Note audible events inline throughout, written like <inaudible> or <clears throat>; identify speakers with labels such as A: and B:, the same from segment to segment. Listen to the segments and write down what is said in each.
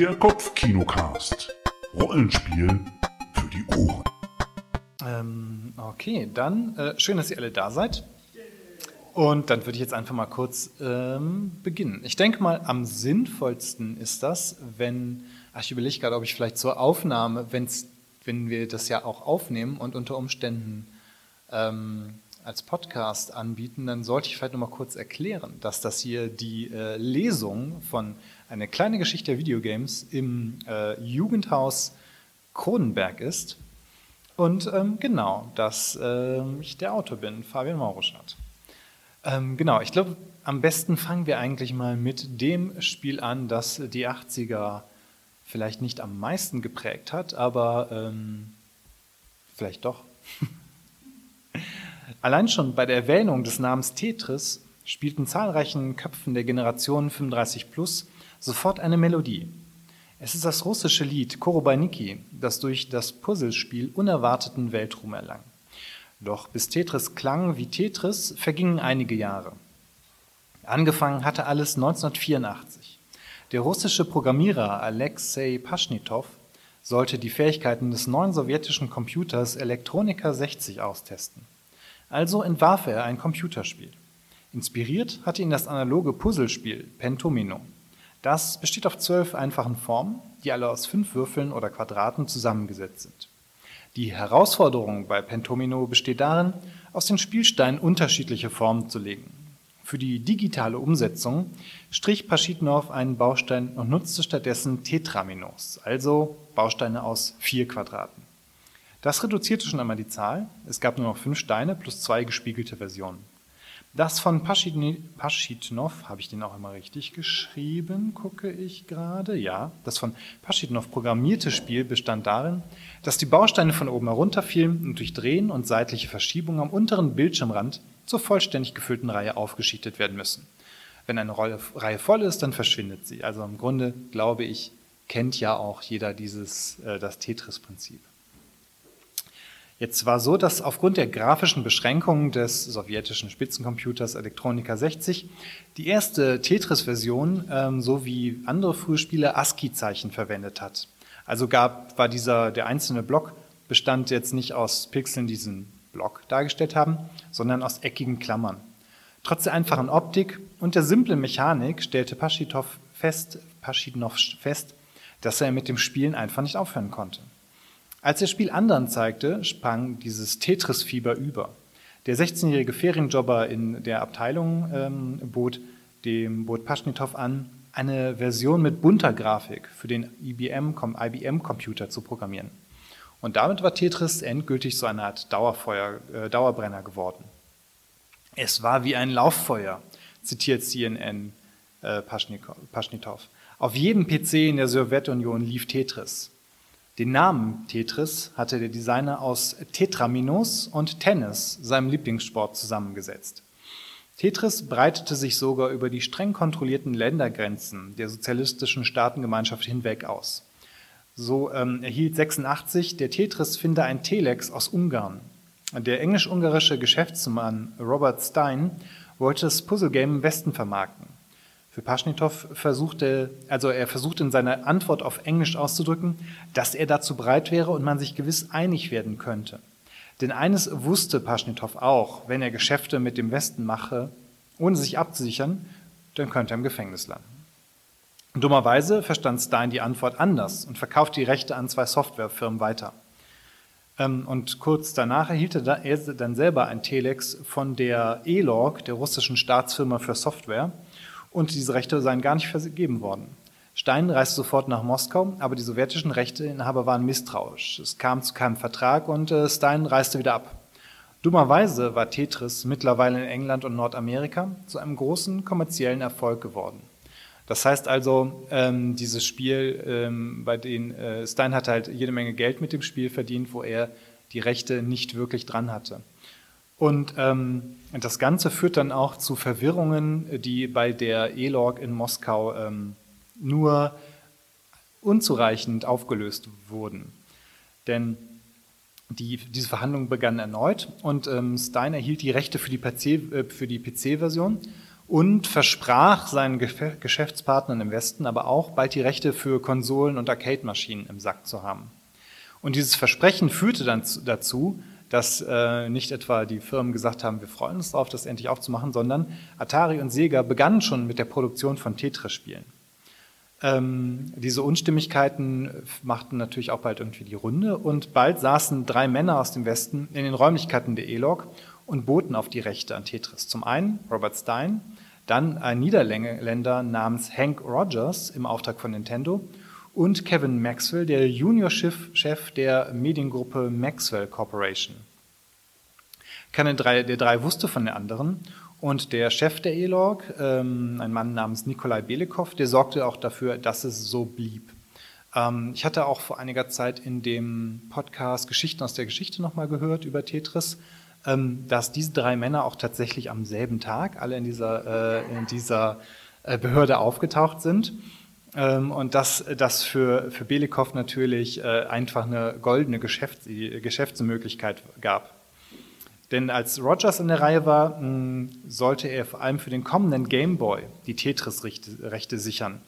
A: Der Kopfkinocast. Rollenspiel für die Ohren.
B: Ähm, okay, dann äh, schön, dass ihr alle da seid. Und dann würde ich jetzt einfach mal kurz ähm, beginnen. Ich denke mal, am sinnvollsten ist das, wenn, ach, ich überlege gerade, ob ich vielleicht zur Aufnahme, wenn's, wenn wir das ja auch aufnehmen und unter Umständen ähm, als Podcast anbieten, dann sollte ich vielleicht nochmal kurz erklären, dass das hier die äh, Lesung von einer kleinen Geschichte der Videogames im äh, Jugendhaus Kronenberg ist. Und ähm, genau, dass äh, ich der Autor bin, Fabian Mauruschat. Ähm, genau, ich glaube, am besten fangen wir eigentlich mal mit dem Spiel an, das die 80er vielleicht nicht am meisten geprägt hat, aber ähm, vielleicht doch. <laughs> Allein schon bei der Erwähnung des Namens Tetris spielten zahlreichen Köpfen der Generation 35 plus sofort eine Melodie. Es ist das russische Lied Korobaniki, das durch das Puzzlespiel unerwarteten Weltruhm erlang. Doch bis Tetris klang wie Tetris, vergingen einige Jahre. Angefangen hatte alles 1984. Der russische Programmierer Alexei Paschnitov sollte die Fähigkeiten des neuen sowjetischen Computers Elektronika 60 austesten. Also entwarf er ein Computerspiel. Inspiriert hatte ihn das analoge Puzzlespiel Pentomino. Das besteht auf zwölf einfachen Formen, die alle aus fünf Würfeln oder Quadraten zusammengesetzt sind. Die Herausforderung bei Pentomino besteht darin, aus den Spielsteinen unterschiedliche Formen zu legen. Für die digitale Umsetzung strich Paschitnov einen Baustein und nutzte stattdessen Tetraminos, also Bausteine aus vier Quadraten. Das reduzierte schon einmal die Zahl. Es gab nur noch fünf Steine plus zwei gespiegelte Versionen. Das von Paschitnov, habe ich den auch immer richtig geschrieben, gucke ich gerade. Ja, das von Paschitnov programmierte Spiel bestand darin, dass die Bausteine von oben herunterfielen und durch Drehen und seitliche Verschiebung am unteren Bildschirmrand zur vollständig gefüllten Reihe aufgeschichtet werden müssen. Wenn eine Reihe voll ist, dann verschwindet sie. Also im Grunde, glaube ich, kennt ja auch jeder dieses, äh, das Tetris-Prinzip. Jetzt war so, dass aufgrund der grafischen Beschränkungen des sowjetischen Spitzencomputers Elektronika 60 die erste Tetris-Version ähm, so wie andere frühe Spiele ASCII-Zeichen verwendet hat. Also gab, war dieser, der einzelne Block bestand jetzt nicht aus Pixeln, die diesen Block dargestellt haben, sondern aus eckigen Klammern. Trotz der einfachen Optik und der simplen Mechanik stellte Paschitov fest, Paschitnov fest, dass er mit dem Spielen einfach nicht aufhören konnte. Als das Spiel anderen zeigte, sprang dieses Tetris-Fieber über. Der 16-jährige Ferienjobber in der Abteilung ähm, bot dem bot Paschnitow an, eine Version mit bunter Grafik für den IBM-Computer zu programmieren. Und damit war Tetris endgültig so eine Art Dauerfeuer, äh, Dauerbrenner geworden. Es war wie ein Lauffeuer, zitiert CNN äh, Paschnitow. Auf jedem PC in der Sowjetunion lief Tetris. Den Namen Tetris hatte der Designer aus Tetraminos und Tennis, seinem Lieblingssport, zusammengesetzt. Tetris breitete sich sogar über die streng kontrollierten Ländergrenzen der sozialistischen Staatengemeinschaft hinweg aus. So ähm, erhielt 86 der Tetris-Finder ein Telex aus Ungarn. Der englisch-ungarische Geschäftsmann Robert Stein wollte das Puzzlegame im Westen vermarkten. Für Paschnitow versuchte, also er versuchte in seiner Antwort auf Englisch auszudrücken, dass er dazu bereit wäre und man sich gewiss einig werden könnte. Denn eines wusste Paschnitow auch, wenn er Geschäfte mit dem Westen mache, ohne sich abzusichern, dann könnte er im Gefängnis landen. Dummerweise verstand Stein die Antwort anders und verkaufte die Rechte an zwei Softwarefirmen weiter. Ähm, und kurz danach erhielt er dann selber ein Telex von der E-Log, der russischen Staatsfirma für Software, und diese Rechte seien gar nicht vergeben worden. Stein reiste sofort nach Moskau, aber die sowjetischen Rechteinhaber waren misstrauisch. Es kam zu keinem Vertrag und äh, Stein reiste wieder ab. Dummerweise war Tetris mittlerweile in England und Nordamerika zu einem großen kommerziellen Erfolg geworden. Das heißt also, ähm, dieses Spiel, ähm, bei dem äh, Stein hatte halt jede Menge Geld mit dem Spiel verdient, wo er die Rechte nicht wirklich dran hatte. Und ähm, das Ganze führt dann auch zu Verwirrungen, die bei der E-Log in Moskau ähm, nur unzureichend aufgelöst wurden. Denn die, diese Verhandlungen begannen erneut und ähm, Stein erhielt die Rechte für die PC-Version. PC und versprach seinen Geschäftspartnern im Westen aber auch bald die Rechte für Konsolen und Arcade-Maschinen im Sack zu haben. Und dieses Versprechen führte dann dazu, dass äh, nicht etwa die Firmen gesagt haben, wir freuen uns darauf, das endlich aufzumachen, sondern Atari und Sega begannen schon mit der Produktion von Tetris-Spielen. Ähm, diese Unstimmigkeiten machten natürlich auch bald irgendwie die Runde und bald saßen drei Männer aus dem Westen in den Räumlichkeiten der E-Log und boten auf die Rechte an Tetris. Zum einen Robert Stein, dann ein Niederländer namens Hank Rogers im Auftrag von Nintendo und Kevin Maxwell, der Junior-Chef der Mediengruppe Maxwell Corporation. Keiner der drei wusste von der anderen und der Chef der E-Log, ähm, ein Mann namens Nikolai Belikow, der sorgte auch dafür, dass es so blieb. Ähm, ich hatte auch vor einiger Zeit in dem Podcast Geschichten aus der Geschichte nochmal gehört über Tetris, ähm, dass diese drei Männer auch tatsächlich am selben Tag alle in dieser, äh, in dieser äh, Behörde aufgetaucht sind. Ähm, und dass das für, für Belikow natürlich äh, einfach eine goldene Geschäfts Geschäftsmöglichkeit gab. Denn als Rogers in der Reihe war, sollte er vor allem für den kommenden Game Boy die Tetris-Rechte sichern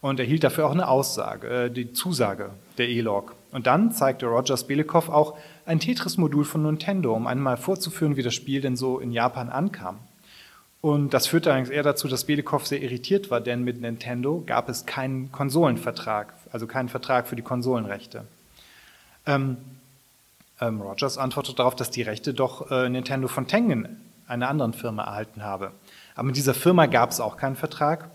B: und erhielt dafür auch eine Aussage, äh, die Zusage der E-Log. Und dann zeigte Rogers Belikow auch ein Tetris-Modul von Nintendo, um einmal vorzuführen, wie das Spiel denn so in Japan ankam. Und das führte eigentlich eher dazu, dass Belikow sehr irritiert war, denn mit Nintendo gab es keinen Konsolenvertrag, also keinen Vertrag für die Konsolenrechte. Ähm, ähm, Rogers antwortete darauf, dass die Rechte doch äh, Nintendo von Tengen, einer anderen Firma, erhalten habe. Aber mit dieser Firma gab es auch keinen Vertrag.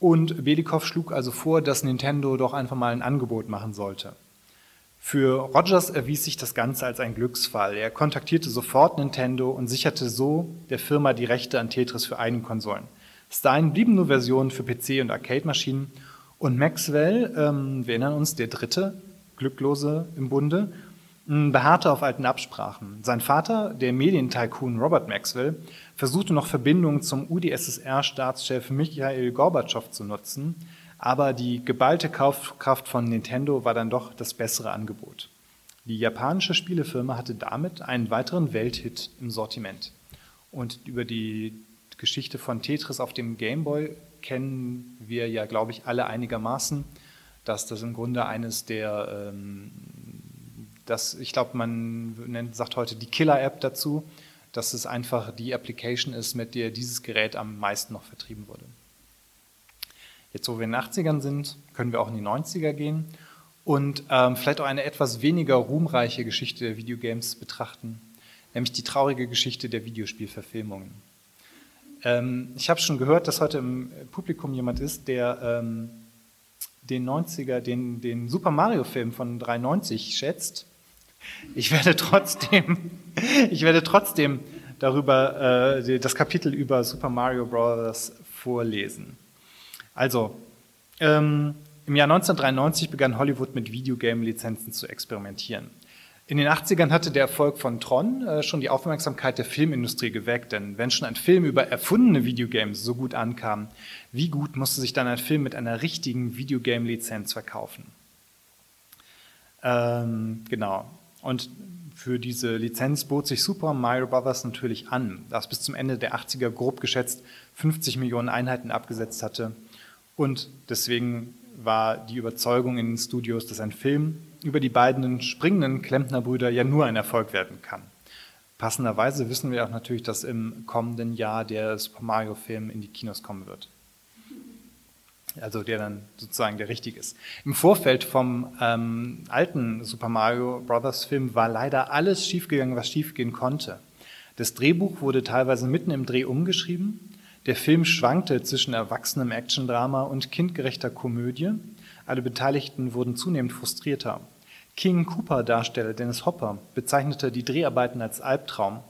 B: Und Belikow schlug also vor, dass Nintendo doch einfach mal ein Angebot machen sollte. Für Rogers erwies sich das Ganze als ein Glücksfall. Er kontaktierte sofort Nintendo und sicherte so der Firma die Rechte an Tetris für eigene Konsolen. Stein blieben nur Versionen für PC und Arcade-Maschinen und Maxwell, ähm, wir erinnern uns, der dritte Glücklose im Bunde, beharrte auf alten Absprachen. Sein Vater, der Medientycoon Robert Maxwell, versuchte noch Verbindungen zum UdSSR-Staatschef Michael Gorbatschow zu nutzen, aber die geballte Kaufkraft von Nintendo war dann doch das bessere Angebot. Die japanische Spielefirma hatte damit einen weiteren Welthit im Sortiment. Und über die Geschichte von Tetris auf dem Game Boy kennen wir ja, glaube ich, alle einigermaßen, dass das im Grunde eines der ähm, das, ich glaube, man nennt, sagt heute die Killer-App dazu, dass es einfach die Application ist, mit der dieses Gerät am meisten noch vertrieben wurde. Jetzt, wo wir in den 80ern sind, können wir auch in die 90er gehen und ähm, vielleicht auch eine etwas weniger ruhmreiche Geschichte der Videogames betrachten, nämlich die traurige Geschichte der Videospielverfilmungen. Ähm, ich habe schon gehört, dass heute im Publikum jemand ist, der ähm, den 90er, den, den Super Mario-Film von 93 schätzt ich werde trotzdem, <laughs> ich werde trotzdem darüber äh, das Kapitel über Super Mario Bros. vorlesen. Also, ähm, im Jahr 1993 begann Hollywood mit Videogame-Lizenzen zu experimentieren. In den 80ern hatte der Erfolg von Tron äh, schon die Aufmerksamkeit der Filmindustrie geweckt, denn wenn schon ein Film über erfundene Videogames so gut ankam, wie gut musste sich dann ein Film mit einer richtigen Videogame-Lizenz verkaufen? Ähm, genau. Und für diese Lizenz bot sich Super Mario Bros. natürlich an, das bis zum Ende der 80er grob geschätzt 50 Millionen Einheiten abgesetzt hatte. Und deswegen war die Überzeugung in den Studios, dass ein Film über die beiden springenden Klempnerbrüder ja nur ein Erfolg werden kann. Passenderweise wissen wir auch natürlich, dass im kommenden Jahr der Super Mario-Film in die Kinos kommen wird also der dann sozusagen der richtig ist. Im Vorfeld vom ähm, alten Super Mario Brothers Film war leider alles schiefgegangen, was schiefgehen konnte. Das Drehbuch wurde teilweise mitten im Dreh umgeschrieben. Der Film schwankte zwischen erwachsenem Actiondrama und kindgerechter Komödie. Alle Beteiligten wurden zunehmend frustrierter. King Cooper-Darsteller Dennis Hopper bezeichnete die Dreharbeiten als Albtraum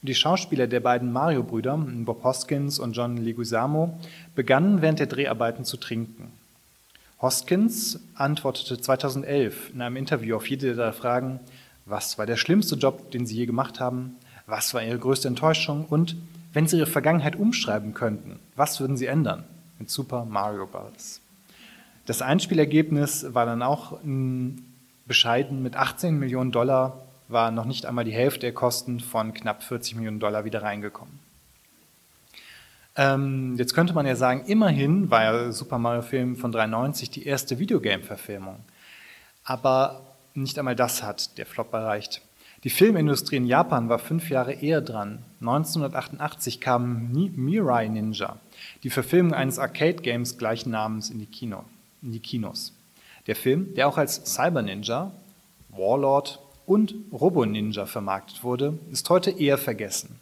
B: und die Schauspieler der beiden Mario-Brüder, Bob Hoskins und John Leguizamo, begannen während der Dreharbeiten zu trinken. Hoskins antwortete 2011 in einem Interview auf jede der Fragen, was war der schlimmste Job, den Sie je gemacht haben, was war Ihre größte Enttäuschung und wenn Sie Ihre Vergangenheit umschreiben könnten, was würden Sie ändern mit Super Mario Bros. Das Einspielergebnis war dann auch bescheiden mit 18 Millionen Dollar war noch nicht einmal die Hälfte der Kosten von knapp 40 Millionen Dollar wieder reingekommen. Ähm, jetzt könnte man ja sagen, immerhin war ja Super Mario Film von 93 die erste Videogame-Verfilmung. Aber nicht einmal das hat der Flop erreicht. Die Filmindustrie in Japan war fünf Jahre eher dran. 1988 kam Mirai Ninja, die Verfilmung eines Arcade-Games gleichen Namens in die, Kino, in die Kinos. Der Film, der auch als Cyber Ninja, Warlord und Robo Ninja vermarktet wurde, ist heute eher vergessen.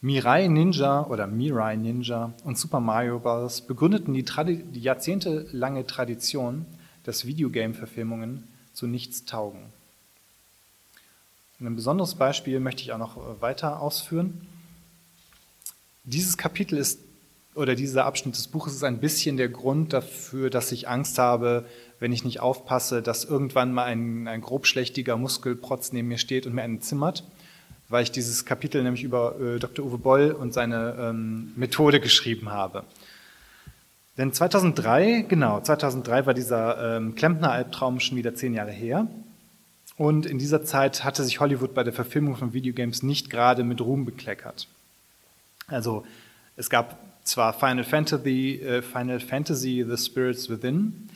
B: Mirai Ninja oder Mirai Ninja und Super Mario Bros. begründeten die, die jahrzehntelange Tradition, dass Videogame-Verfilmungen zu nichts taugen. Ein besonderes Beispiel möchte ich auch noch äh, weiter ausführen. Dieses Kapitel ist oder dieser Abschnitt des Buches ist ein bisschen der Grund dafür, dass ich Angst habe, wenn ich nicht aufpasse, dass irgendwann mal ein, ein grobschlächtiger Muskelprotz neben mir steht und mir einen zimmert weil ich dieses Kapitel nämlich über äh, Dr. Uwe Boll und seine ähm, Methode geschrieben habe. Denn 2003, genau, 2003 war dieser ähm, Klempner-Albtraum schon wieder zehn Jahre her. Und in dieser Zeit hatte sich Hollywood bei der Verfilmung von Videogames nicht gerade mit Ruhm bekleckert. Also es gab zwar Final Fantasy, äh, Final Fantasy The Spirits Within,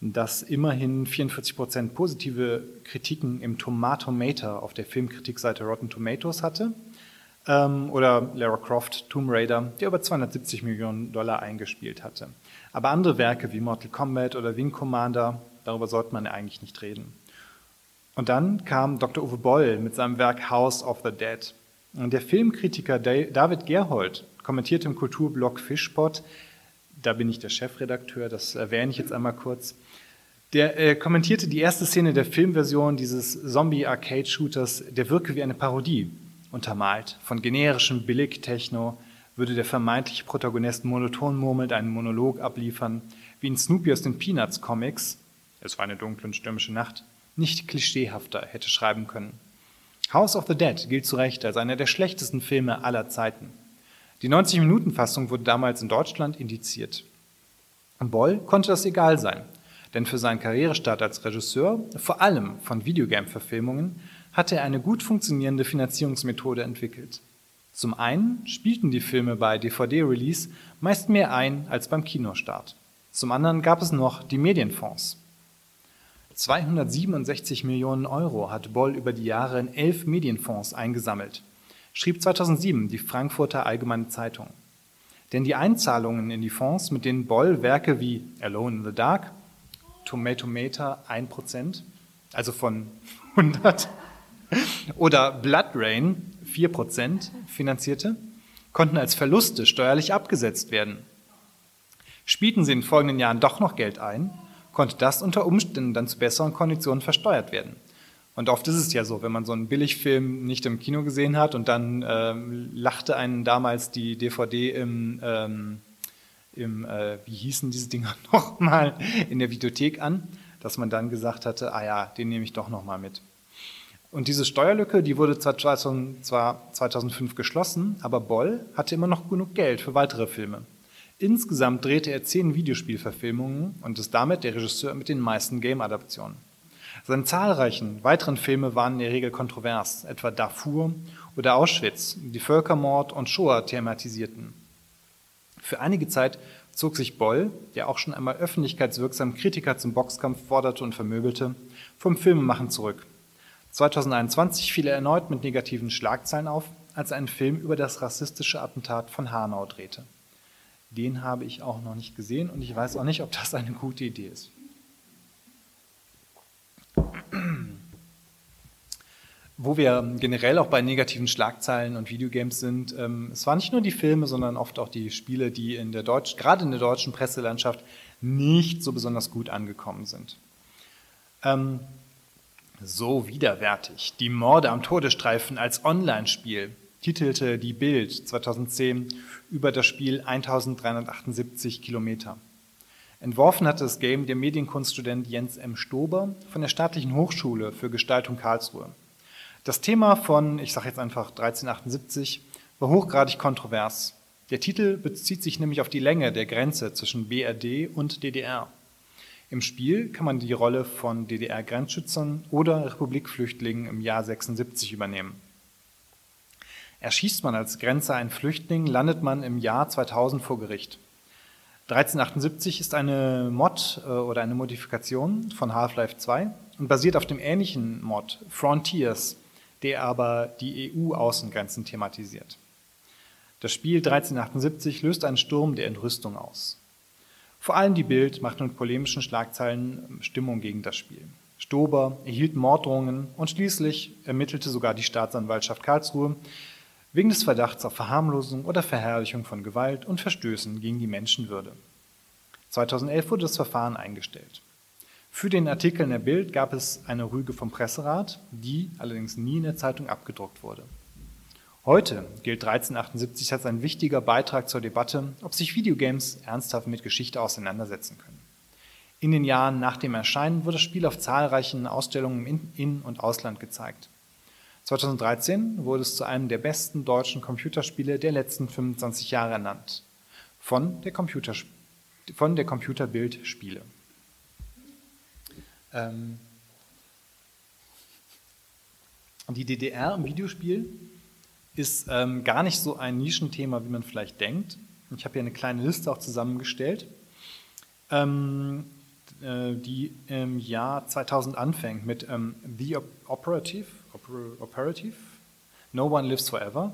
B: das immerhin 44 Prozent positive Kritiken im Tomatometer auf der Filmkritikseite Rotten Tomatoes hatte. Ähm, oder Lara Croft Tomb Raider, der über 270 Millionen Dollar eingespielt hatte. Aber andere Werke wie Mortal Kombat oder Wing Commander, darüber sollte man eigentlich nicht reden. Und dann kam Dr. Uwe Boll mit seinem Werk House of the Dead. Und der Filmkritiker David Gerhold kommentierte im Kulturblog Fishpot, da bin ich der Chefredakteur, das erwähne ich jetzt einmal kurz, der äh, kommentierte die erste Szene der Filmversion dieses Zombie-Arcade-Shooters, der wirke wie eine Parodie. Untermalt von generischem Billig-Techno würde der vermeintliche Protagonist monoton murmelnd einen Monolog abliefern, wie in Snoopy aus den Peanuts-Comics, es war eine dunkle und stürmische Nacht, nicht klischeehafter hätte schreiben können. House of the Dead gilt zu Recht als einer der schlechtesten Filme aller Zeiten. Die 90-Minuten-Fassung wurde damals in Deutschland indiziert. Boll konnte das egal sein. Denn für seinen Karrierestart als Regisseur, vor allem von Videogame-Verfilmungen, hatte er eine gut funktionierende Finanzierungsmethode entwickelt. Zum einen spielten die Filme bei DVD-Release meist mehr ein als beim Kinostart. Zum anderen gab es noch die Medienfonds. 267 Millionen Euro hat Boll über die Jahre in elf Medienfonds eingesammelt, schrieb 2007 die Frankfurter Allgemeine Zeitung. Denn die Einzahlungen in die Fonds, mit denen Boll Werke wie Alone in the Dark Tomatometer 1%, also von 100, oder Blood Rain 4% finanzierte, konnten als Verluste steuerlich abgesetzt werden. Spielten sie in den folgenden Jahren doch noch Geld ein, konnte das unter Umständen dann zu besseren Konditionen versteuert werden. Und oft ist es ja so, wenn man so einen Billigfilm nicht im Kino gesehen hat und dann ähm, lachte einen damals die DVD im ähm, im, äh, wie hießen diese Dinger <laughs> nochmal, in der Videothek an, dass man dann gesagt hatte, ah ja, den nehme ich doch nochmal mit. Und diese Steuerlücke, die wurde zwar 2005 geschlossen, aber Boll hatte immer noch genug Geld für weitere Filme. Insgesamt drehte er zehn Videospielverfilmungen und ist damit der Regisseur mit den meisten Game-Adaptionen. Seine zahlreichen weiteren Filme waren in der Regel kontrovers, etwa Darfur oder Auschwitz, die Völkermord und Shoah thematisierten. Für einige Zeit zog sich Boll, der auch schon einmal öffentlichkeitswirksam Kritiker zum Boxkampf forderte und vermöbelte, vom Filmemachen zurück. 2021 fiel er erneut mit negativen Schlagzeilen auf, als er einen Film über das rassistische Attentat von Hanau drehte. Den habe ich auch noch nicht gesehen und ich weiß auch nicht, ob das eine gute Idee ist. wo wir generell auch bei negativen Schlagzeilen und Videogames sind, ähm, es waren nicht nur die Filme, sondern oft auch die Spiele, die in der Deutsch, gerade in der deutschen Presselandschaft nicht so besonders gut angekommen sind. Ähm, so widerwärtig. Die Morde am Todesstreifen als Online-Spiel titelte die Bild 2010 über das Spiel 1378 Kilometer. Entworfen hatte das Game der Medienkunststudent Jens M. Stober von der Staatlichen Hochschule für Gestaltung Karlsruhe. Das Thema von, ich sage jetzt einfach 1378, war hochgradig kontrovers. Der Titel bezieht sich nämlich auf die Länge der Grenze zwischen BRD und DDR. Im Spiel kann man die Rolle von DDR-Grenzschützern oder Republikflüchtlingen im Jahr 76 übernehmen. Erschießt man als Grenzer einen Flüchtling, landet man im Jahr 2000 vor Gericht. 1378 ist eine Mod äh, oder eine Modifikation von Half-Life 2 und basiert auf dem ähnlichen Mod Frontiers, der aber die EU-Außengrenzen thematisiert. Das Spiel 1378 löst einen Sturm der Entrüstung aus. Vor allem die Bild macht mit polemischen Schlagzeilen Stimmung gegen das Spiel. Stober erhielt Morddrohungen und schließlich ermittelte sogar die Staatsanwaltschaft Karlsruhe wegen des Verdachts auf Verharmlosung oder Verherrlichung von Gewalt und Verstößen gegen die Menschenwürde. 2011 wurde das Verfahren eingestellt. Für den Artikel in der Bild gab es eine Rüge vom Presserat, die allerdings nie in der Zeitung abgedruckt wurde. Heute gilt 1378 als ein wichtiger Beitrag zur Debatte, ob sich Videogames ernsthaft mit Geschichte auseinandersetzen können. In den Jahren nach dem Erscheinen wurde das Spiel auf zahlreichen Ausstellungen im In- und Ausland gezeigt. 2013 wurde es zu einem der besten deutschen Computerspiele der letzten 25 Jahre ernannt. Von der, Computer, von der Computerbild Spiele. Ähm die DDR im Videospiel ist ähm, gar nicht so ein Nischenthema, wie man vielleicht denkt. Ich habe hier eine kleine Liste auch zusammengestellt, ähm, äh, die im Jahr 2000 anfängt mit ähm, The Operative, Operative, No One Lives Forever.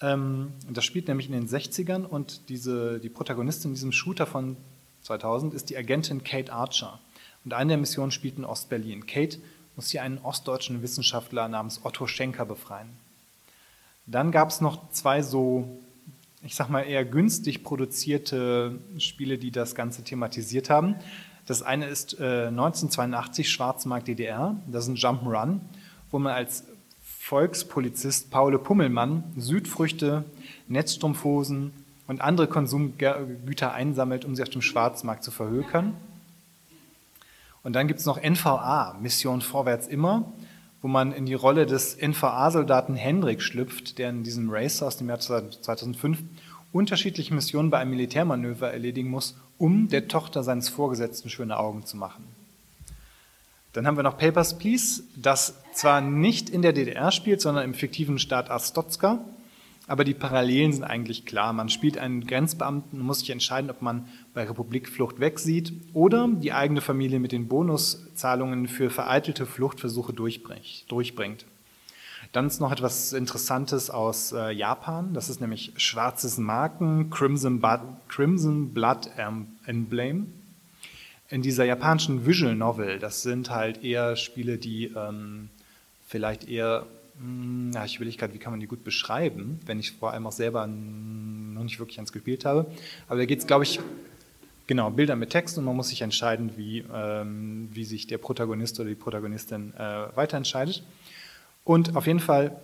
B: Ähm, das spielt nämlich in den 60ern und diese, die Protagonistin in diesem Shooter von 2000 ist die Agentin Kate Archer. Und eine der Missionen spielt in Ostberlin. Kate muss hier einen ostdeutschen Wissenschaftler namens Otto Schenker befreien. Dann gab es noch zwei so, ich sag mal, eher günstig produzierte Spiele, die das Ganze thematisiert haben. Das eine ist äh, 1982 Schwarzmarkt DDR, das ist ein Jump'n'Run wo man als Volkspolizist Paul Pummelmann Südfrüchte, Netzstrumpfhosen und andere Konsumgüter einsammelt, um sie auf dem Schwarzmarkt zu verhökern. Und dann gibt es noch NVA, Mission Vorwärts immer, wo man in die Rolle des NVA-Soldaten Hendrik schlüpft, der in diesem Race aus dem Jahr 2005 unterschiedliche Missionen bei einem Militärmanöver erledigen muss, um der Tochter seines Vorgesetzten schöne Augen zu machen. Dann haben wir noch Papers, Please, das zwar nicht in der DDR spielt, sondern im fiktiven Staat Astotska, aber die Parallelen sind eigentlich klar. Man spielt einen Grenzbeamten und muss sich entscheiden, ob man bei Republikflucht wegsieht oder die eigene Familie mit den Bonuszahlungen für vereitelte Fluchtversuche durchbringt. Dann ist noch etwas Interessantes aus äh, Japan. Das ist nämlich Schwarzes Marken, Crimson, Crimson Blood Emblem in dieser japanischen Visual Novel, das sind halt eher Spiele, die ähm, vielleicht eher, mh, hm, ich will nicht gerade, wie kann man die gut beschreiben, wenn ich vor allem auch selber noch nicht wirklich eins gespielt habe. Aber da geht es, glaube ich, genau, Bilder mit Text und man muss sich entscheiden, wie, ähm, wie sich der Protagonist oder die Protagonistin äh, weiterentscheidet. Und auf jeden Fall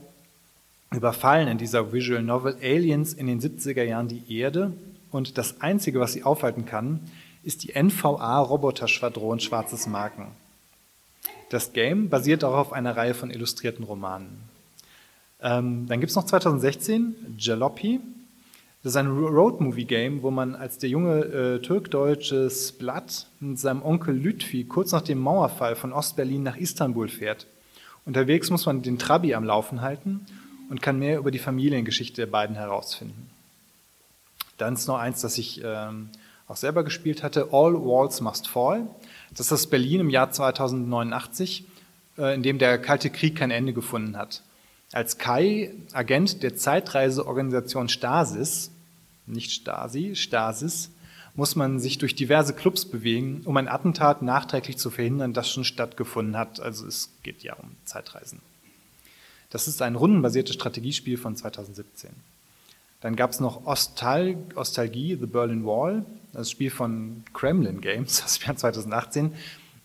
B: überfallen in dieser Visual Novel Aliens in den 70er Jahren die Erde und das Einzige, was sie aufhalten kann, ist die NVA Roboter-Schwadron Schwarzes Marken. Das Game basiert auch auf einer Reihe von illustrierten Romanen. Ähm, dann gibt es noch 2016 Jalopy. Das ist ein Road-Movie-Game, wo man als der junge äh, türk-deutsche Splat mit seinem Onkel Lütfi kurz nach dem Mauerfall von Ostberlin nach Istanbul fährt. Unterwegs muss man den Trabi am Laufen halten und kann mehr über die Familiengeschichte der beiden herausfinden. Dann ist noch eins, das ich ähm, auch selber gespielt hatte, All Walls Must Fall. Das ist das Berlin im Jahr 2089, äh, in dem der Kalte Krieg kein Ende gefunden hat. Als Kai, Agent der Zeitreiseorganisation Stasis, nicht Stasi, Stasis, muss man sich durch diverse Clubs bewegen, um ein Attentat nachträglich zu verhindern, das schon stattgefunden hat. Also es geht ja um Zeitreisen. Das ist ein rundenbasiertes Strategiespiel von 2017. Dann gab es noch Ostal Ostalgie, The Berlin Wall, das Spiel von Kremlin Games <laughs> aus dem Jahr 2018,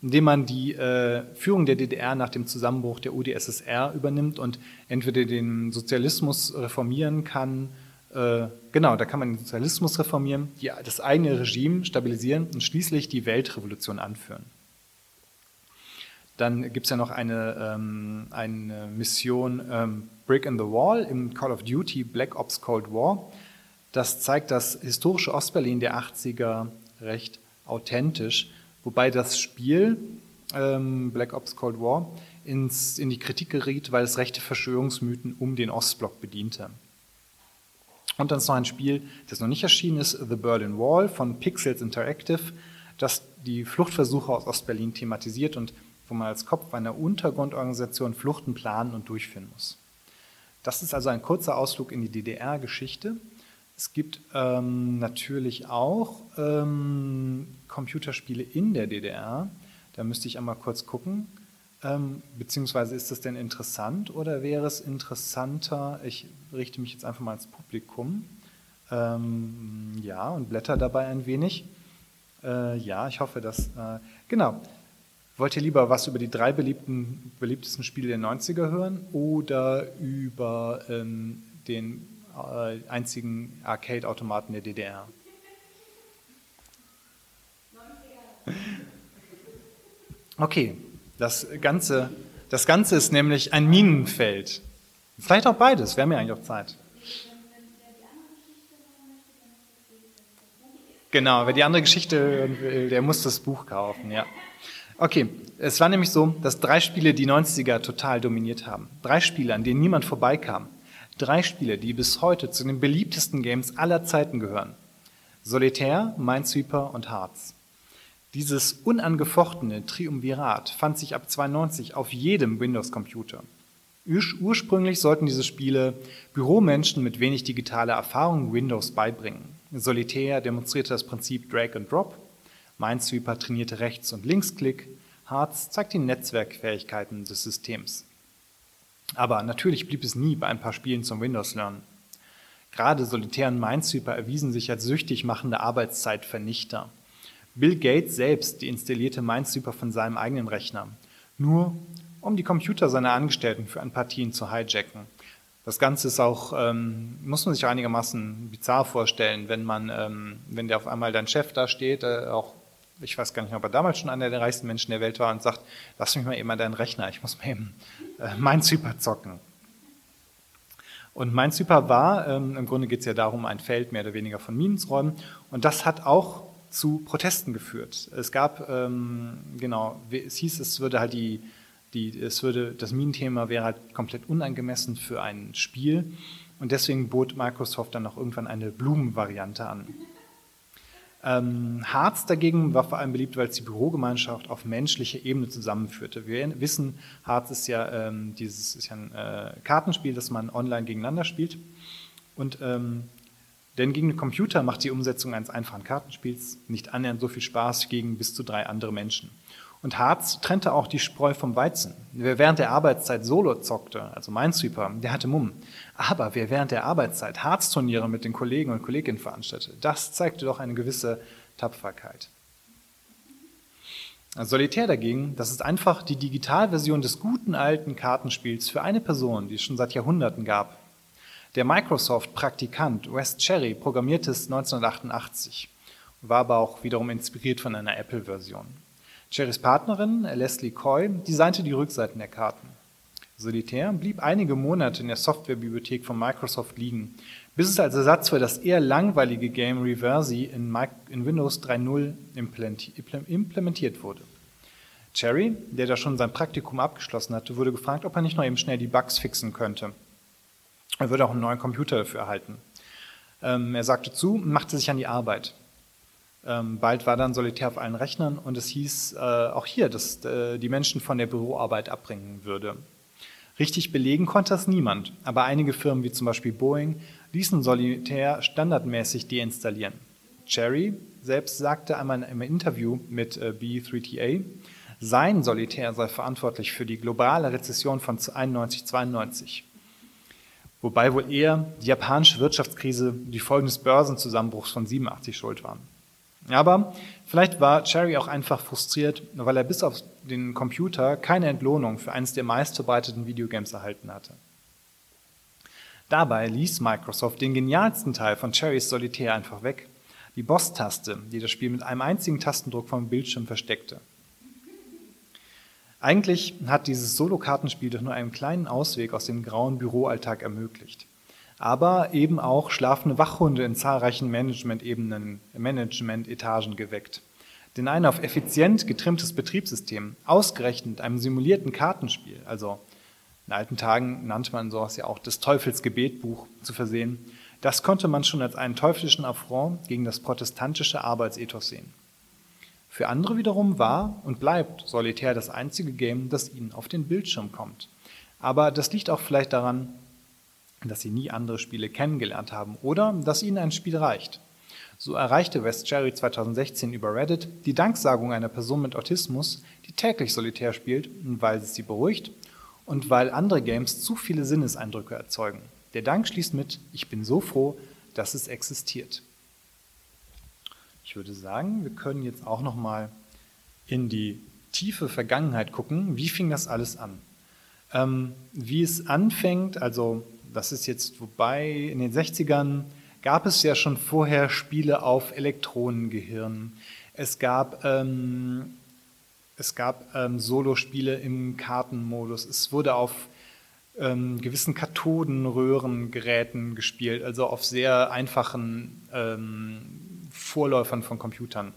B: in dem man die äh, Führung der DDR nach dem Zusammenbruch der UdSSR übernimmt und entweder den Sozialismus reformieren kann, äh, genau, da kann man den Sozialismus reformieren, die, das eigene Regime stabilisieren und schließlich die Weltrevolution anführen. Dann gibt es ja noch eine, ähm, eine Mission ähm, Brick in the Wall im Call of Duty Black Ops Cold War. Das zeigt das historische Ostberlin der 80er recht authentisch, wobei das Spiel ähm, Black Ops Cold War ins, in die Kritik geriet, weil es rechte Verschwörungsmythen um den Ostblock bediente. Und dann ist noch ein Spiel, das noch nicht erschienen ist, The Berlin Wall von Pixels Interactive, das die Fluchtversuche aus Ostberlin thematisiert und wo man als Kopf einer Untergrundorganisation Fluchten planen und durchführen muss. Das ist also ein kurzer Ausflug in die DDR-Geschichte. Es gibt ähm, natürlich auch ähm, Computerspiele in der DDR. Da müsste ich einmal kurz gucken. Ähm, beziehungsweise ist das denn interessant oder wäre es interessanter, ich richte mich jetzt einfach mal ans Publikum, ähm, ja, und blätter dabei ein wenig. Äh, ja, ich hoffe, dass, äh, genau. Wollt ihr lieber was über die drei beliebten, beliebtesten Spiele der 90er hören oder über ähm, den einzigen Arcade-Automaten der DDR? Okay, das Ganze, das Ganze ist nämlich ein Minenfeld. Vielleicht auch beides, wäre mir eigentlich auch Zeit. Genau, wer die andere Geschichte hören will, der muss das Buch kaufen, ja. Okay, es war nämlich so, dass drei Spiele die 90er total dominiert haben. Drei Spiele, an denen niemand vorbeikam. Drei Spiele, die bis heute zu den beliebtesten Games aller Zeiten gehören. Solitär, Minesweeper und Hearts. Dieses unangefochtene Triumvirat fand sich ab 92 auf jedem Windows-Computer. Ursprünglich sollten diese Spiele Büromenschen mit wenig digitaler Erfahrung Windows beibringen. Solitär demonstrierte das Prinzip Drag and Drop, Minesweeper trainierte Rechts- und Linksklick, Hearts zeigt die Netzwerkfähigkeiten des Systems. Aber natürlich blieb es nie bei ein paar Spielen zum Windows-Lernen. Gerade solitären Minesweeper erwiesen sich als süchtig machende Arbeitszeitvernichter. Bill Gates selbst deinstallierte Minesweeper von seinem eigenen Rechner, nur um die Computer seiner Angestellten für ein Partien zu hijacken. Das Ganze ist auch, ähm, muss man sich einigermaßen bizarr vorstellen, wenn man, ähm, wenn der auf einmal dein Chef da steht, äh, auch, ich weiß gar nicht, ob er damals schon einer der reichsten Menschen der Welt war und sagt, lass mich mal eben an deinen Rechner, ich muss mal eben äh, Minesweeper zocken. Und Minesweeper war, ähm, im Grunde geht es ja darum, ein Feld mehr oder weniger von Minen zu räumen. Und das hat auch zu Protesten geführt. Es gab, ähm, genau, es hieß, es würde halt die, die, es würde, das Minenthema wäre halt komplett unangemessen für ein Spiel und deswegen bot Microsoft dann auch irgendwann eine Blumenvariante an. Ähm, Harz dagegen war vor allem beliebt, weil es die Bürogemeinschaft auf menschlicher Ebene zusammenführte. Wir wissen, Harz ist ja ähm, dieses ist ja ein äh, Kartenspiel, das man online gegeneinander spielt. Und ähm, denn gegen den Computer macht die Umsetzung eines einfachen Kartenspiels nicht annähernd so viel Spaß gegen bis zu drei andere Menschen. Und Harz trennte auch die Spreu vom Weizen. Wer während der Arbeitszeit Solo zockte, also Minesweeper, der hatte Mumm. Aber wer während der Arbeitszeit Harzturniere mit den Kollegen und Kolleginnen veranstaltete, das zeigte doch eine gewisse Tapferkeit. Solitär dagegen, das ist einfach die Digitalversion des guten alten Kartenspiels für eine Person, die es schon seit Jahrhunderten gab. Der Microsoft-Praktikant Wes Cherry programmierte es 1988, war aber auch wiederum inspiriert von einer Apple-Version. Cherrys Partnerin Leslie Coy designte die Rückseiten der Karten. Solitär blieb einige Monate in der Softwarebibliothek von Microsoft liegen, bis es als Ersatz für das eher langweilige Game Reversi in, Windows 3.0 implementiert wurde. Cherry, der da schon sein Praktikum abgeschlossen hatte, wurde gefragt, ob er nicht noch eben schnell die Bugs fixen könnte. Er würde auch einen neuen Computer dafür erhalten. Ähm, er sagte zu und machte sich an die Arbeit. Ähm, bald war dann Solitär auf allen Rechnern und es hieß äh, auch hier, dass äh, die Menschen von der Büroarbeit abbringen würde. Richtig belegen konnte das niemand, aber einige Firmen wie zum Beispiel Boeing ließen Solitär standardmäßig deinstallieren. Cherry selbst sagte einmal in einem Interview mit äh, B3TA, sein Solitär sei verantwortlich für die globale Rezession von 91-92. Wobei wohl eher die japanische Wirtschaftskrise die Folgen des Börsenzusammenbruchs von 87 schuld waren. Aber vielleicht war Cherry auch einfach frustriert, weil er bis auf den Computer keine Entlohnung für eines der meistverbreiteten Videogames erhalten hatte. Dabei ließ Microsoft den genialsten Teil von Cherrys Solitär einfach weg, die Boss-Taste, die das Spiel mit einem einzigen Tastendruck vom Bildschirm versteckte. Eigentlich hat dieses Solo-Kartenspiel doch nur einen kleinen Ausweg aus dem grauen Büroalltag ermöglicht. Aber eben auch schlafende Wachhunde in zahlreichen Management-Ebenen, Management-Etagen geweckt. Denn ein auf effizient getrimmtes Betriebssystem, ausgerechnet einem simulierten Kartenspiel, also in alten Tagen nannte man sowas ja auch das Teufelsgebetbuch zu versehen, das konnte man schon als einen teuflischen Affront gegen das protestantische Arbeitsethos sehen. Für andere wiederum war und bleibt Solitär das einzige Game, das ihnen auf den Bildschirm kommt. Aber das liegt auch vielleicht daran, dass sie nie andere Spiele kennengelernt haben oder dass ihnen ein Spiel reicht. So erreichte West Cherry 2016 über Reddit die Danksagung einer Person mit Autismus, die täglich Solitär spielt, weil es sie beruhigt und weil andere Games zu viele Sinneseindrücke erzeugen. Der Dank schließt mit, ich bin so froh, dass es existiert. Ich würde sagen, wir können jetzt auch noch mal in die tiefe Vergangenheit gucken. Wie fing das alles an? Ähm, wie es anfängt, also das ist jetzt wobei in den 60ern gab es ja schon vorher Spiele auf Elektronengehirn. Es gab, ähm, es gab ähm, Solospiele im Kartenmodus. Es wurde auf ähm, gewissen Kathodenröhrengeräten gespielt, also auf sehr einfachen ähm, Vorläufern von Computern.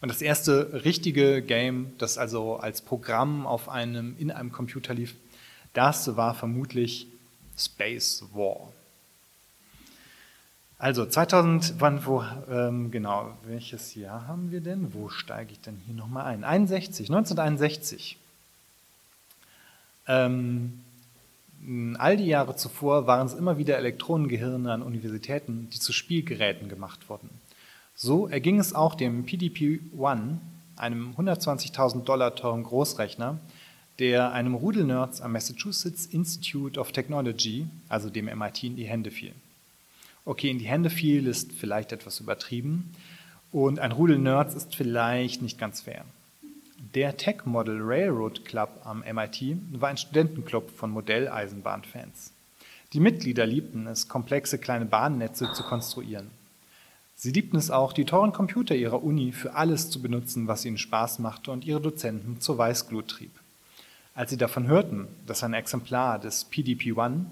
B: Und das erste richtige Game, das also als Programm auf einem, in einem Computer lief, das war vermutlich Space War. Also 2000, wann, wo, ähm, genau, welches Jahr haben wir denn? Wo steige ich denn hier nochmal ein? 61, 1961. Ähm, all die Jahre zuvor waren es immer wieder Elektronengehirne an Universitäten, die zu Spielgeräten gemacht wurden. So erging es auch dem PDP-1, einem 120.000 Dollar teuren Großrechner, der einem Rudel Nerds am Massachusetts Institute of Technology, also dem MIT, in die Hände fiel. Okay, in die Hände fiel ist vielleicht etwas übertrieben und ein Rudel Nerds ist vielleicht nicht ganz fair. Der Tech Model Railroad Club am MIT war ein Studentenclub von Modelleisenbahnfans. Die Mitglieder liebten es, komplexe kleine Bahnnetze zu konstruieren. Sie liebten es auch, die teuren Computer ihrer Uni für alles zu benutzen, was ihnen Spaß machte und ihre Dozenten zur Weißglut trieb. Als sie davon hörten, dass ein Exemplar des PDP-1,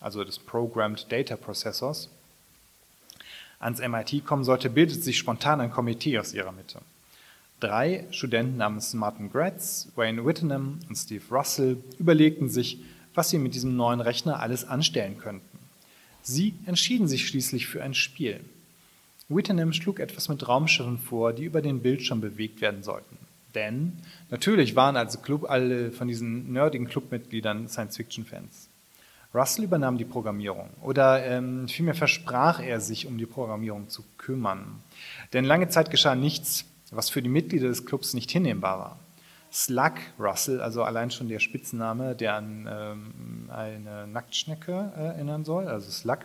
B: also des Programmed Data Processors, ans MIT kommen sollte, bildete sich spontan ein Komitee aus ihrer Mitte. Drei Studenten namens Martin Gratz, Wayne Whittenham und Steve Russell überlegten sich, was sie mit diesem neuen Rechner alles anstellen könnten. Sie entschieden sich schließlich für ein Spiel. Whittenham schlug etwas mit Raumschiffen vor, die über den Bildschirm bewegt werden sollten. Denn natürlich waren also Club, alle von diesen nerdigen Clubmitgliedern Science-Fiction-Fans. Russell übernahm die Programmierung oder ähm, vielmehr versprach er sich, um die Programmierung zu kümmern. Denn lange Zeit geschah nichts, was für die Mitglieder des Clubs nicht hinnehmbar war. Slug Russell, also allein schon der Spitzname, der an ähm, eine Nacktschnecke äh, erinnern soll, also Slug,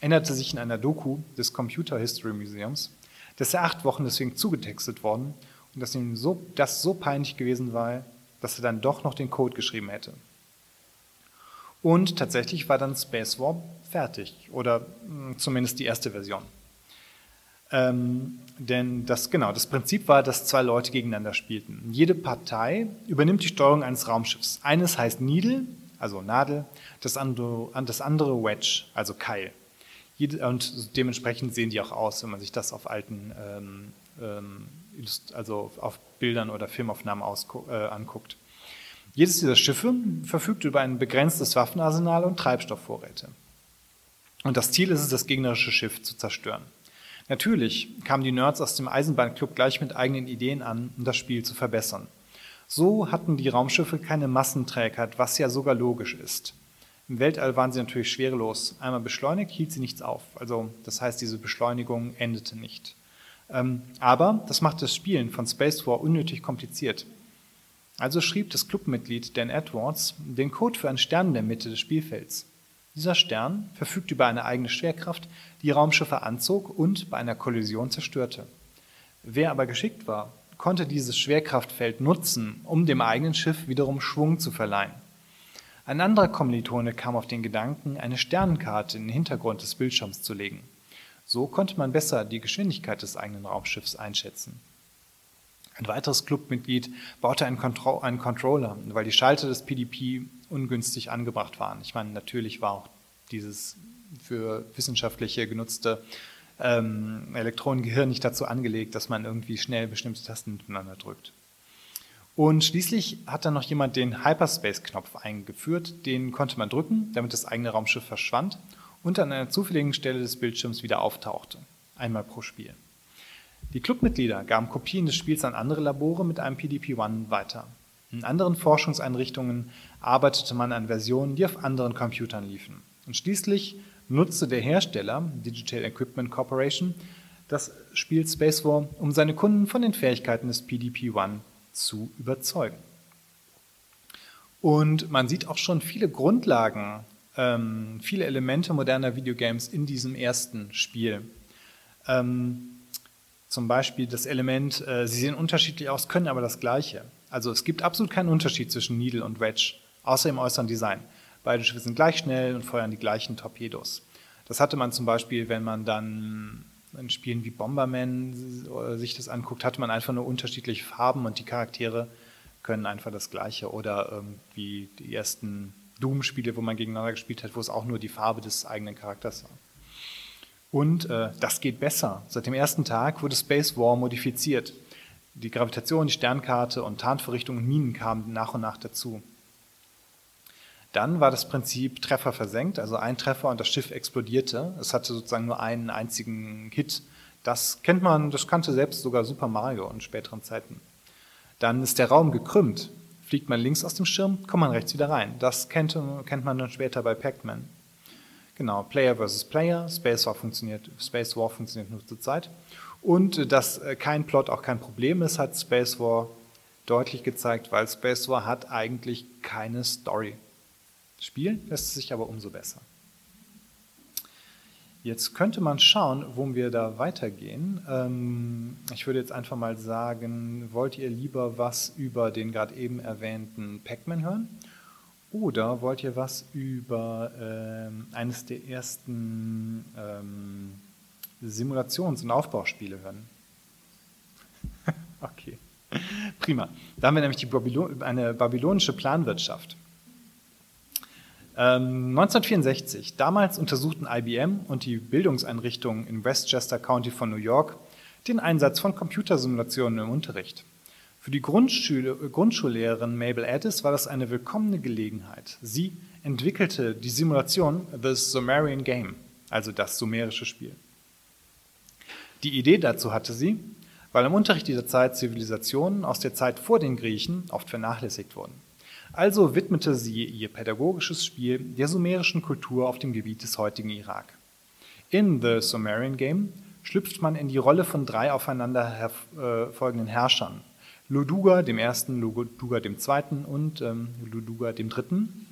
B: änderte sich in einer Doku des Computer History Museums, dass er acht Wochen deswegen zugetextet worden und dass ihm so, das so peinlich gewesen war, dass er dann doch noch den Code geschrieben hätte. Und tatsächlich war dann Space War fertig, oder hm, zumindest die erste Version. Ähm, denn das, genau, das Prinzip war, dass zwei Leute gegeneinander spielten. Jede Partei übernimmt die Steuerung eines Raumschiffs. Eines heißt Needle, also Nadel, das andere, das andere Wedge, also Keil. Und dementsprechend sehen die auch aus, wenn man sich das auf alten, ähm, ähm also auf Bildern oder Filmaufnahmen äh, anguckt. Jedes dieser Schiffe verfügt über ein begrenztes Waffenarsenal und Treibstoffvorräte. Und das Ziel ist es, das gegnerische Schiff zu zerstören. Natürlich kamen die Nerds aus dem Eisenbahnclub gleich mit eigenen Ideen an, um das Spiel zu verbessern. So hatten die Raumschiffe keine Massenträgheit, was ja sogar logisch ist. Im Weltall waren sie natürlich schwerelos. Einmal beschleunigt, hielt sie nichts auf. Also das heißt, diese Beschleunigung endete nicht. Ähm, aber das macht das Spielen von Space War unnötig kompliziert. Also schrieb das Clubmitglied Dan Edwards den Code für einen Stern in der Mitte des Spielfelds. Dieser Stern verfügt über eine eigene Schwerkraft, die Raumschiffe anzog und bei einer Kollision zerstörte. Wer aber geschickt war, konnte dieses Schwerkraftfeld nutzen, um dem eigenen Schiff wiederum Schwung zu verleihen. Ein anderer Kommilitone kam auf den Gedanken, eine Sternenkarte in den Hintergrund des Bildschirms zu legen. So konnte man besser die Geschwindigkeit des eigenen Raumschiffs einschätzen. Ein weiteres Clubmitglied baute einen, Contro einen, Controller, weil die Schalter des PDP ungünstig angebracht waren. Ich meine, natürlich war auch dieses für wissenschaftliche genutzte ähm, Elektronengehirn nicht dazu angelegt, dass man irgendwie schnell bestimmte Tasten miteinander drückt. Und schließlich hat dann noch jemand den Hyperspace-Knopf eingeführt. Den konnte man drücken, damit das eigene Raumschiff verschwand und an einer zufälligen Stelle des Bildschirms wieder auftauchte. Einmal pro Spiel. Die Clubmitglieder gaben Kopien des Spiels an andere Labore mit einem PDP-1 weiter. In anderen Forschungseinrichtungen arbeitete man an Versionen, die auf anderen Computern liefen. Und schließlich nutzte der Hersteller, Digital Equipment Corporation, das Spiel Space War, um seine Kunden von den Fähigkeiten des PDP-1 zu überzeugen. Und man sieht auch schon viele Grundlagen, ähm, viele Elemente moderner Videogames in diesem ersten Spiel. Ähm, zum Beispiel das Element, äh, sie sehen unterschiedlich aus, können aber das Gleiche. Also es gibt absolut keinen Unterschied zwischen Needle und Wedge, außer im äußeren Design. Beide Schiffe sind gleich schnell und feuern die gleichen Torpedos. Das hatte man zum Beispiel, wenn man dann in Spielen wie Bomberman sich das anguckt, hatte man einfach nur unterschiedliche Farben und die Charaktere können einfach das Gleiche. Oder irgendwie die ersten Doom-Spiele, wo man gegeneinander gespielt hat, wo es auch nur die Farbe des eigenen Charakters war. Und äh, das geht besser. Seit dem ersten Tag wurde Space War modifiziert. Die Gravitation, die Sternkarte und Tarnverrichtungen und Minen kamen nach und nach dazu. Dann war das Prinzip Treffer versenkt, also ein Treffer und das Schiff explodierte. Es hatte sozusagen nur einen einzigen Hit. Das kennt man, das kannte selbst sogar Super Mario in späteren Zeiten. Dann ist der Raum gekrümmt. Fliegt man links aus dem Schirm, kommt man rechts wieder rein. Das kennt, kennt man dann später bei Pac-Man. Genau, Player versus Player, Space War funktioniert, Space War funktioniert nur zur Zeit. Und äh, dass äh, kein Plot auch kein Problem ist, hat Space War deutlich gezeigt, weil Space War hat eigentlich keine Story. Spielen lässt sich aber umso besser. Jetzt könnte man schauen, wo wir da weitergehen. Ähm, ich würde jetzt einfach mal sagen, wollt ihr lieber was über den gerade eben erwähnten Pac-Man hören? Oder wollt ihr was über ähm, eines der ersten ähm, Simulations- und Aufbauspiele hören? <laughs> okay, prima. Da haben wir nämlich die Babylon eine babylonische Planwirtschaft. 1964, ähm, damals untersuchten IBM und die Bildungseinrichtungen in Westchester County von New York den Einsatz von Computersimulationen im Unterricht. Für die Grundschullehrerin Mabel Addis war das eine willkommene Gelegenheit. Sie entwickelte die Simulation The Sumerian Game, also das sumerische Spiel. Die Idee dazu hatte sie, weil im Unterricht dieser Zeit Zivilisationen aus der Zeit vor den Griechen oft vernachlässigt wurden. Also widmete sie ihr pädagogisches Spiel der sumerischen Kultur auf dem Gebiet des heutigen Irak. In The Sumerian Game schlüpft man in die Rolle von drei aufeinander äh, folgenden Herrschern. Luduga dem ersten, Luduga dem zweiten und ähm, Luduga dem dritten,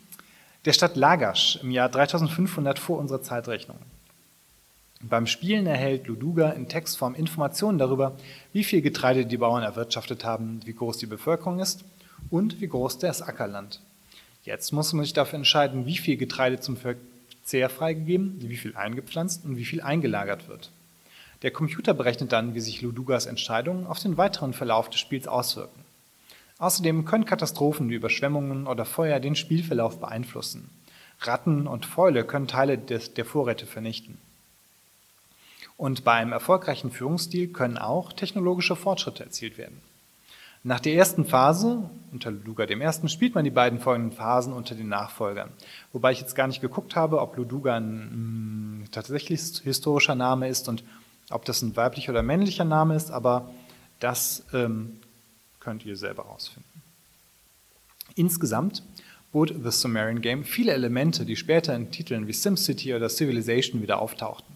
B: der Stadt Lagash im Jahr 3500 vor unserer Zeitrechnung. Beim Spielen erhält Luduga in Textform Informationen darüber, wie viel Getreide die Bauern erwirtschaftet haben, wie groß die Bevölkerung ist und wie groß das Ackerland. Jetzt muss man sich dafür entscheiden, wie viel Getreide zum Verzehr freigegeben, wie viel eingepflanzt und wie viel eingelagert wird. Der Computer berechnet dann, wie sich Ludugas Entscheidungen auf den weiteren Verlauf des Spiels auswirken. Außerdem können Katastrophen wie Überschwemmungen oder Feuer den Spielverlauf beeinflussen. Ratten und Fäule können Teile des, der Vorräte vernichten. Und bei einem erfolgreichen Führungsstil können auch technologische Fortschritte erzielt werden. Nach der ersten Phase, unter Luduga dem ersten, spielt man die beiden folgenden Phasen unter den Nachfolgern. Wobei ich jetzt gar nicht geguckt habe, ob Luduga ein mh, hm, tatsächlich historischer Name ist und ob das ein weiblicher oder männlicher Name ist, aber das ähm, könnt ihr selber herausfinden. Insgesamt bot The Sumerian Game viele Elemente, die später in Titeln wie SimCity oder Civilization wieder auftauchten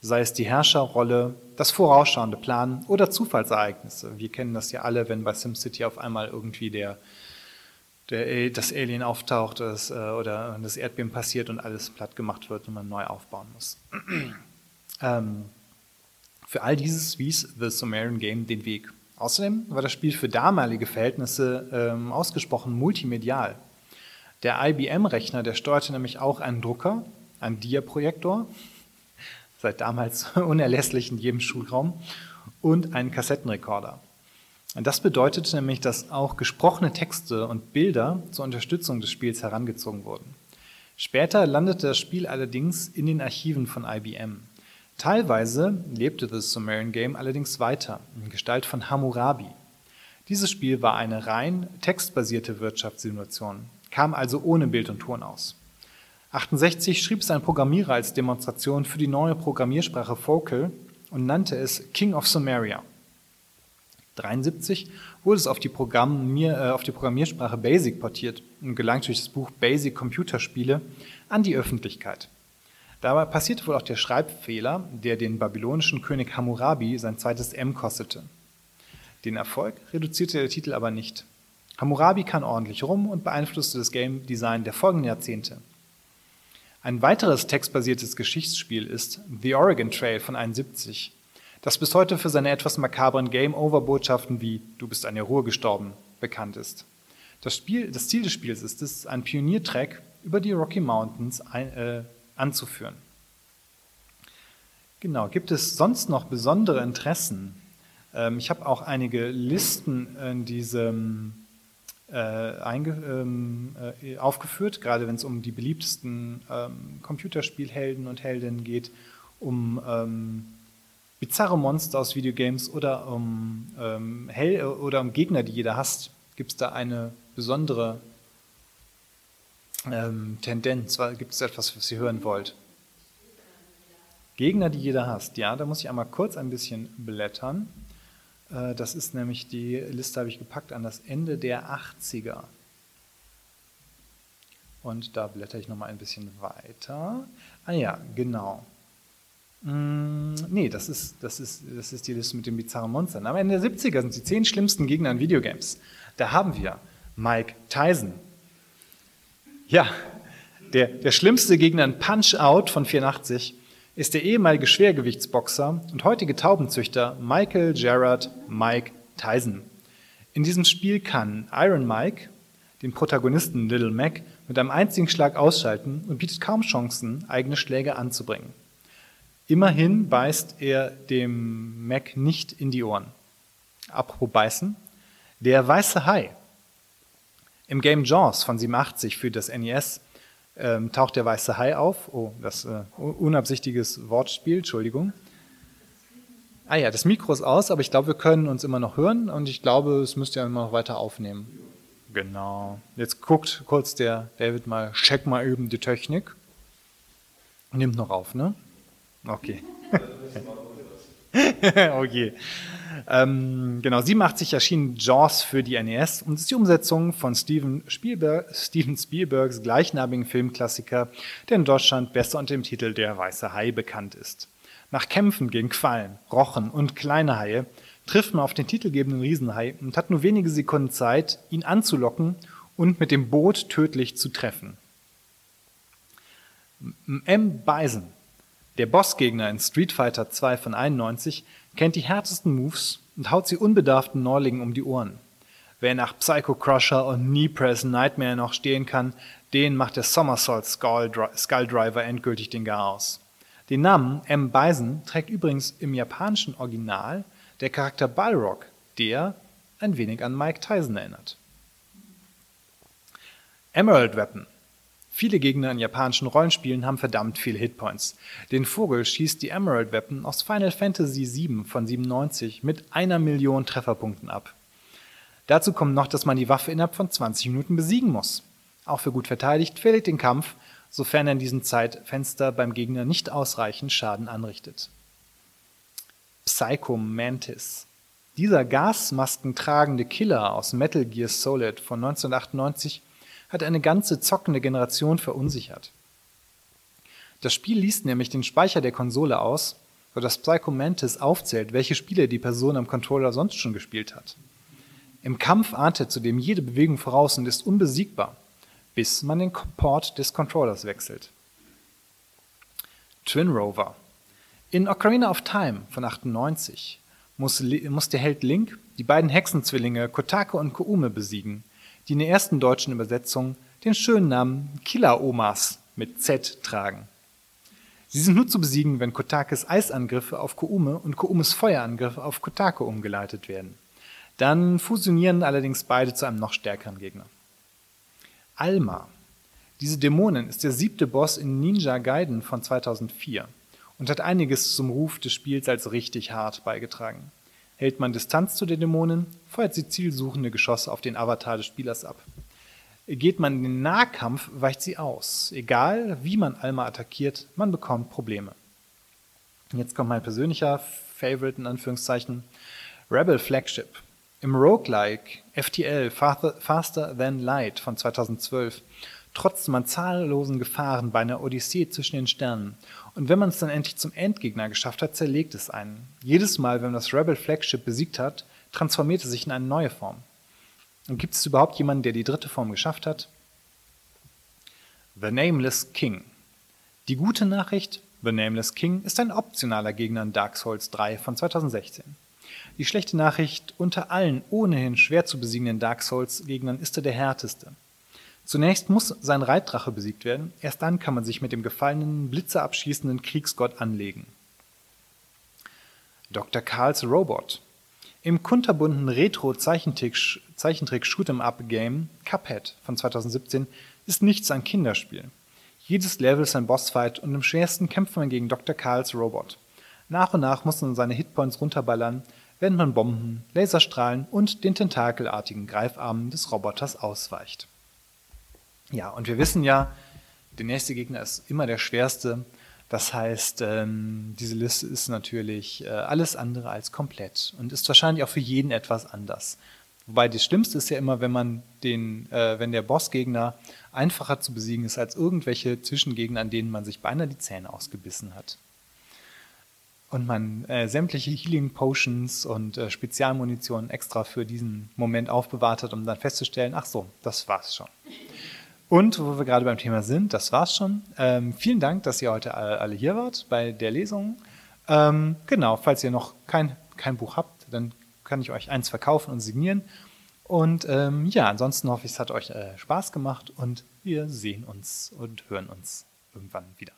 B: sei es die Herrscherrolle, das vorausschauende Planen oder Zufallsereignisse. Wir kennen das ja alle, wenn bei SimCity auf einmal irgendwie der, der das Alien auftaucht das, äh, oder das Erdbeben passiert und alles platt gemacht wird und man neu aufbauen muss. <clears throat> ähm, für all dieses wies The Sumerian Game den Weg. Außerdem war das Spiel für damalige Verhältnisse ähm, ausgesprochen multimedial. Der IBM-Rechner, der steuerte nämlich auch einen Drucker, einen Dia-Projektor, seit damals <laughs> unerlässlich in jedem Schulraum, und einen Kassettenrekorder. Und das bedeutet nämlich, dass auch gesprochene Texte und Bilder zur Unterstützung des Spiels herangezogen wurden. Später landete das Spiel allerdings in den Archiven von IBM. Teilweise lebte The Sumerian Game allerdings weiter in Gestalt von Hammurabi. Dieses Spiel war eine rein textbasierte Wirtschaftssimulation, kam also ohne Bild und Ton aus. 68 schrieb es ein Programmierer als Demonstration für die neue Programmiersprache Focal und nannte es King of Sumeria. 73 wurde es auf die, Programmier, äh, auf die Programmiersprache Basic portiert und gelangt durch das Buch Basic Computerspiele an die Öffentlichkeit. Dabei passierte wohl auch der Schreibfehler, der den babylonischen König Hammurabi sein zweites M kostete. Den Erfolg reduzierte der Titel aber nicht. Hammurabi kann ordentlich rum und beeinflusste das Game Design der folgenden Jahrzehnte. Ein weiteres textbasiertes Geschichtsspiel ist The Oregon Trail von 71, das bis heute für seine etwas makabren Game-Over-Botschaften wie Du bist an der Ruhe gestorben bekannt ist. Das, Spiel, das Ziel des Spiels ist es, einen Pioniertrack über die Rocky Mountains ein, äh, anzuführen. Genau, gibt es sonst noch besondere Interessen? Ähm, ich habe auch einige Listen in diesem äh, ähm, äh, aufgeführt, gerade wenn es um die beliebtesten ähm, Computerspielhelden und Heldinnen geht, um ähm, bizarre Monster aus Videogames oder um, ähm, Hell oder um Gegner, die jeder hasst. Gibt es da eine besondere ähm, Tendenz? Gibt es etwas, was ihr hören wollt? Gegner, die jeder hasst. Ja, da muss ich einmal kurz ein bisschen blättern. Äh, das ist nämlich die Liste, habe ich gepackt an das Ende der 80er. Und da blätter ich nochmal ein bisschen weiter. Ah ja, genau. Mm, nee, das ist, das, ist, das ist die Liste mit den bizarren Monstern. Am Ende der 70er sind die zehn schlimmsten Gegner in Videogames. Da haben wir Mike Tyson, ja, der, der schlimmste Gegner in Punch-Out von 84 ist der ehemalige Schwergewichtsboxer und heutige Taubenzüchter Michael Gerard Mike Tyson. In diesem Spiel kann Iron Mike den Protagonisten Little Mac mit einem einzigen Schlag ausschalten und bietet kaum Chancen, eigene Schläge anzubringen. Immerhin beißt er dem Mac nicht in die Ohren. Apropos beißen, der weiße Hai im Game Jaws von 87 für das NES ähm, taucht der weiße Hai auf. Oh, das äh, unabsichtiges Wortspiel, Entschuldigung. Ah ja, das Mikro ist aus, aber ich glaube, wir können uns immer noch hören und ich glaube, es müsste ja immer noch weiter aufnehmen. Genau. Jetzt guckt kurz der David mal, check mal eben die Technik. Nimmt noch auf, ne? Okay. <laughs> okay. Ähm, genau, 87 erschien Jaws für die NES und ist die Umsetzung von Steven Spielberg, Steven Spielbergs gleichnamigen Filmklassiker, der in Deutschland besser unter dem Titel Der weiße Hai bekannt ist. Nach Kämpfen gegen Quallen, Rochen und kleine Haie trifft man auf den titelgebenden Riesenhai und hat nur wenige Sekunden Zeit, ihn anzulocken und mit dem Boot tödlich zu treffen. M. Bison, der Bossgegner in Street Fighter 2 von 91, kennt die härtesten Moves und haut sie unbedarften Neulingen um die Ohren. Wer nach Psycho Crusher und Knee Press Nightmare noch stehen kann, den macht der Somersault Skull, Driver endgültig den Garaus. Den Namen M. Bison trägt übrigens im japanischen Original der Charakter Balrog, der ein wenig an Mike Tyson erinnert. Emerald Weapon Viele Gegner in japanischen Rollenspielen haben verdammt viele Hitpoints. Den Vogel schießt die Emerald Weapon aus Final Fantasy VII von 97 mit einer Million Trefferpunkten ab. Dazu kommt noch, dass man die Waffe innerhalb von 20 Minuten besiegen muss. Auch für gut verteidigt verliert den Kampf, sofern er in diesem Zeitfenster beim Gegner nicht ausreichend Schaden anrichtet. Psycho Mantis. Dieser gasmaskentragende Killer aus Metal Gear Solid von 1998 hat eine ganze zockende Generation verunsichert. Das Spiel liest nämlich den Speicher der Konsole aus, sodass Psycho Mantis aufzählt, welche Spiele die Person am Controller sonst schon gespielt hat. Im Kampf ahnt er zudem jede Bewegung voraus und ist unbesiegbar, bis man den Port des Controllers wechselt. Twin Rover. In Ocarina of Time von 98 muss, muss der Held Link die beiden Hexenzwillinge Kotake und Koume besiegen, die in der ersten deutschen Übersetzung den schönen Namen Killer-Omas mit Z tragen. Sie sind nur zu besiegen, wenn Kotakes Eisangriffe auf Koume und Koumes Feuerangriffe auf Kotake umgeleitet werden. Dann fusionieren allerdings beide zu einem noch stärkeren Gegner. Alma. Diese Dämonin ist der siebte Boss in Ninja Gaiden von 2004 und hat einiges zum Ruf des Spiels als richtig hart beigetragen. Hält man Distanz zu den Dämonen, feuert sie zielsuchende Geschosse auf den Avatar des Spielers ab. Geht man in den Nahkampf, weicht sie aus. Egal, wie man Alma attackiert, man bekommt Probleme. Jetzt kommt mein persönlicher Favorite in Anführungszeichen. Rebel Flagship. Im Roguelike FTL Faster Than Light von 2012 trotzt man zahllosen Gefahren bei einer Odyssee zwischen den Sternen. Und wenn man es dann endlich zum Endgegner geschafft hat, zerlegt es einen. Jedes Mal, wenn man das Rebel Flagship besiegt hat, transformiert es sich in eine neue Form. Und gibt es überhaupt jemanden, der die dritte Form geschafft hat? The Nameless King. Die gute Nachricht, The Nameless King ist ein optionaler Gegner in Dark Souls 3 von 2016. Die schlechte Nachricht, unter allen ohnehin schwer zu besiegenden Dark Souls-Gegnern ist er der härteste. Zunächst muss sein Reitdrache besiegt werden, erst dann kann man sich mit dem gefallenen, blitzerabschießenden Kriegsgott anlegen. Dr. Karls Robot. Im kunterbunten Retro-Zeichentrick-Shoot'em-Up-Game Cuphead von 2017 ist nichts ein Kinderspiel. Jedes Level ist ein Bossfight und im schwersten kämpft man gegen Dr. Karls Robot. Nach und nach muss man seine Hitpoints runterballern, während man Bomben, Laserstrahlen und den tentakelartigen Greifarmen des Roboters ausweicht. Ja, und wir wissen ja, der nächste Gegner ist immer der schwerste. Das heißt, ähm, diese Liste ist natürlich äh, alles andere als komplett und ist wahrscheinlich auch für jeden etwas anders. Wobei das Schlimmste ist ja immer, wenn man den, äh, wenn der Bossgegner einfacher zu besiegen ist als irgendwelche Zwischengegner, an denen man sich beinahe die Zähne ausgebissen hat. Und man äh, sämtliche Healing Potions und äh, Spezialmunition extra für diesen Moment aufbewahrt hat, um dann festzustellen, ach so, das war's schon. Und wo wir gerade beim Thema sind, das war's schon. Ähm, vielen Dank, dass ihr heute alle hier wart bei der Lesung. Ähm, genau, falls ihr noch kein, kein Buch habt, dann kann ich euch eins verkaufen und signieren. Und ähm, ja, ansonsten hoffe ich, es hat euch äh, Spaß gemacht und wir sehen uns und hören uns irgendwann wieder.